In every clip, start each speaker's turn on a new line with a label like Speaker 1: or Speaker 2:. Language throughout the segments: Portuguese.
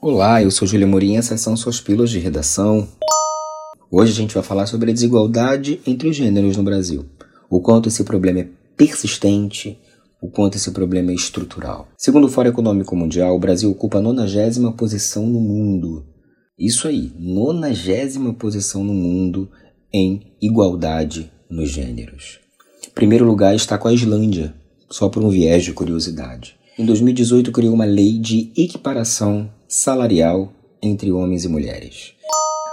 Speaker 1: Olá, eu sou Júlia Morim, essas são suas pílulas de redação. Hoje a gente vai falar sobre a desigualdade entre os gêneros no Brasil. O quanto esse problema é persistente, o quanto esse problema é estrutural. Segundo o Fórum Econômico Mundial, o Brasil ocupa a nonagésima posição no mundo. Isso aí, nonagésima posição no mundo em igualdade nos gêneros. Primeiro lugar está com a Islândia, só por um viés de curiosidade. Em 2018 criou uma lei de equiparação salarial entre homens e mulheres,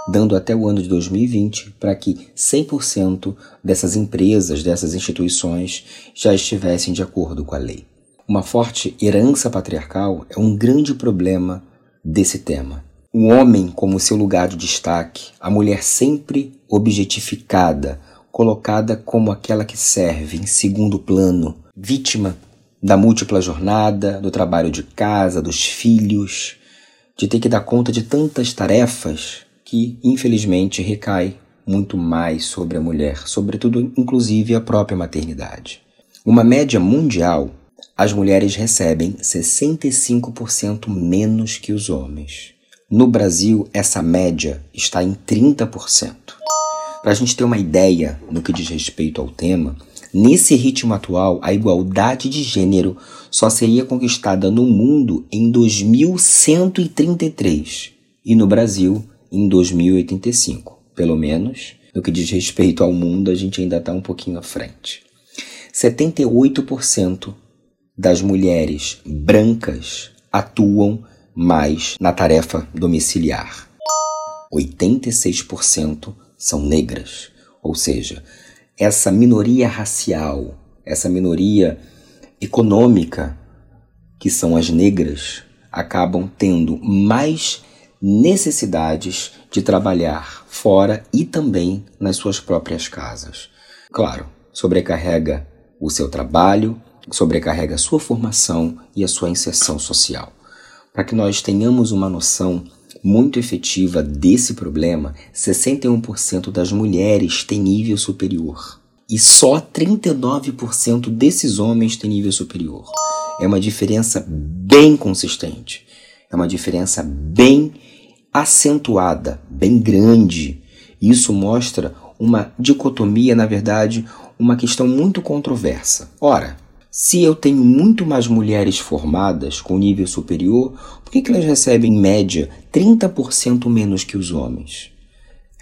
Speaker 1: dando até o ano de 2020 para que 100% dessas empresas, dessas instituições já estivessem de acordo com a lei. Uma forte herança patriarcal é um grande problema desse tema. O homem como seu lugar de destaque, a mulher sempre objetificada, colocada como aquela que serve em segundo plano, vítima da múltipla jornada, do trabalho de casa, dos filhos, de ter que dar conta de tantas tarefas que, infelizmente, recai muito mais sobre a mulher, sobretudo, inclusive, a própria maternidade. Uma média mundial, as mulheres recebem 65% menos que os homens. No Brasil, essa média está em 30%. Para a gente ter uma ideia no que diz respeito ao tema, Nesse ritmo atual, a igualdade de gênero só seria conquistada no mundo em 2133 e no Brasil em 2085. Pelo menos no que diz respeito ao mundo, a gente ainda está um pouquinho à frente. 78% das mulheres brancas atuam mais na tarefa domiciliar. 86% são negras, ou seja, essa minoria racial, essa minoria econômica, que são as negras, acabam tendo mais necessidades de trabalhar fora e também nas suas próprias casas. Claro, sobrecarrega o seu trabalho, sobrecarrega a sua formação e a sua inserção social. Para que nós tenhamos uma noção muito efetiva desse problema, 61% das mulheres têm nível superior e só 39% desses homens têm nível superior. É uma diferença bem consistente, é uma diferença bem acentuada, bem grande. Isso mostra uma dicotomia, na verdade, uma questão muito controversa. Ora, se eu tenho muito mais mulheres formadas com nível superior, por que, que elas recebem, em média, 30% menos que os homens?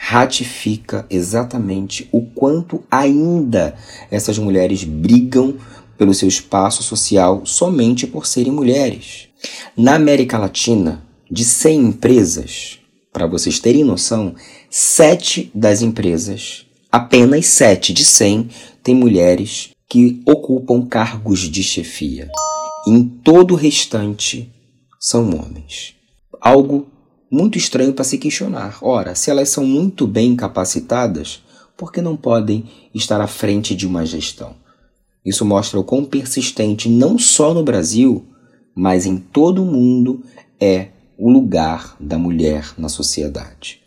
Speaker 1: Ratifica exatamente o quanto ainda essas mulheres brigam pelo seu espaço social somente por serem mulheres. Na América Latina, de 100 empresas, para vocês terem noção, 7 das empresas, apenas 7 de 100, têm mulheres que ocupam cargos de chefia. Em todo o restante são homens. Algo muito estranho para se questionar. Ora, se elas são muito bem capacitadas, por que não podem estar à frente de uma gestão? Isso mostra o quão persistente, não só no Brasil, mas em todo o mundo, é o lugar da mulher na sociedade.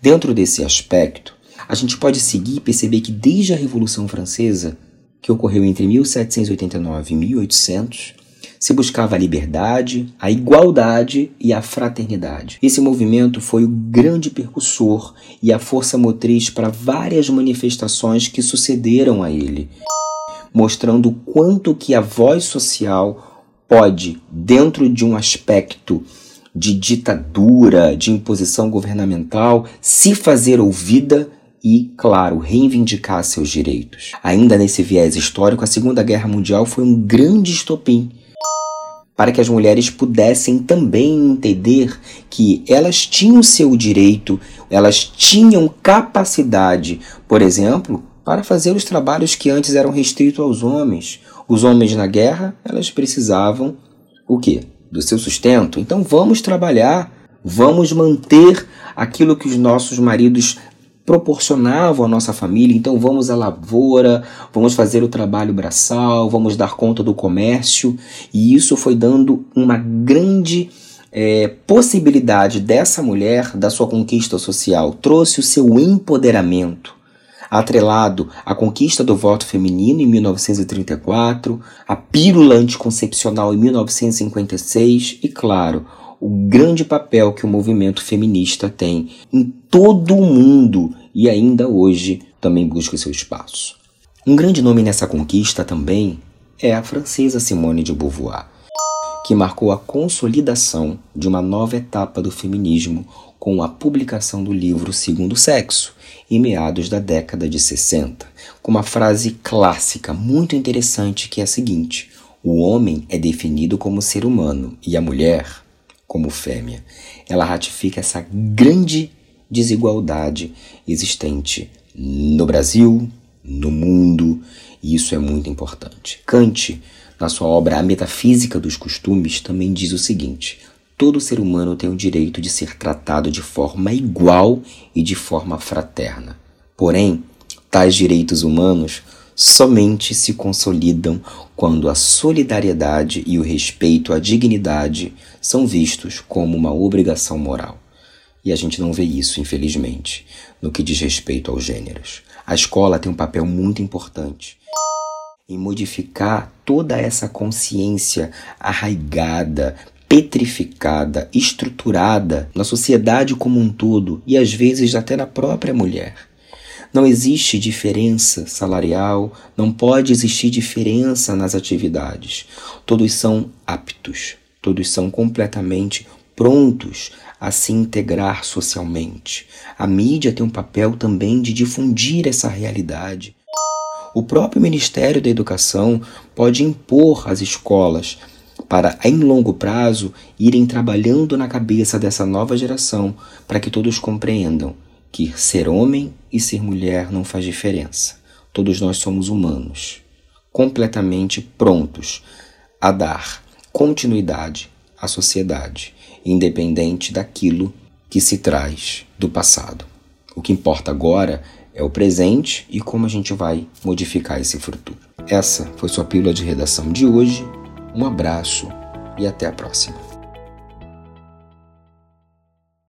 Speaker 1: Dentro desse aspecto, a gente pode seguir e perceber que desde a Revolução Francesa, que ocorreu entre 1789 e 1800, se buscava a liberdade, a igualdade e a fraternidade. Esse movimento foi o grande percussor e a força motriz para várias manifestações que sucederam a ele, mostrando quanto que a voz social pode, dentro de um aspecto de ditadura, de imposição governamental, se fazer ouvida e, claro, reivindicar seus direitos. Ainda nesse viés histórico, a Segunda Guerra Mundial foi um grande estopim para que as mulheres pudessem também entender que elas tinham seu direito, elas tinham capacidade, por exemplo, para fazer os trabalhos que antes eram restritos aos homens. Os homens na guerra, elas precisavam o quê? Do seu sustento. Então vamos trabalhar, vamos manter aquilo que os nossos maridos proporcionavam à nossa família. Então vamos à lavoura, vamos fazer o trabalho braçal, vamos dar conta do comércio. E isso foi dando uma grande é, possibilidade dessa mulher, da sua conquista social, trouxe o seu empoderamento. Atrelado à conquista do voto feminino em 1934, a pílula anticoncepcional em 1956 e, claro, o grande papel que o movimento feminista tem em todo o mundo e ainda hoje também busca seu espaço. Um grande nome nessa conquista também é a francesa Simone de Beauvoir, que marcou a consolidação de uma nova etapa do feminismo com a publicação do livro Segundo Sexo, em meados da década de 60, com uma frase clássica muito interessante que é a seguinte: o homem é definido como ser humano e a mulher como fêmea. Ela ratifica essa grande desigualdade existente no Brasil, no mundo, e isso é muito importante. Kant, na sua obra A Metafísica dos Costumes, também diz o seguinte: todo ser humano tem o direito de ser tratado de forma igual e de forma fraterna. Porém, tais direitos humanos somente se consolidam quando a solidariedade e o respeito à dignidade são vistos como uma obrigação moral. E a gente não vê isso, infelizmente, no que diz respeito aos gêneros. A escola tem um papel muito importante em modificar toda essa consciência arraigada, petrificada, estruturada na sociedade como um todo e às vezes até na própria mulher. Não existe diferença salarial, não pode existir diferença nas atividades. Todos são aptos, todos são completamente prontos a se integrar socialmente. A mídia tem um papel também de difundir essa realidade. O próprio Ministério da Educação pode impor às escolas para, em longo prazo, irem trabalhando na cabeça dessa nova geração para que todos compreendam que ser homem e ser mulher não faz diferença. Todos nós somos humanos, completamente prontos a dar continuidade à sociedade, independente daquilo que se traz do passado. O que importa agora é o presente e como a gente vai modificar esse futuro. Essa foi sua pílula de redação de hoje. Um abraço e até a próxima.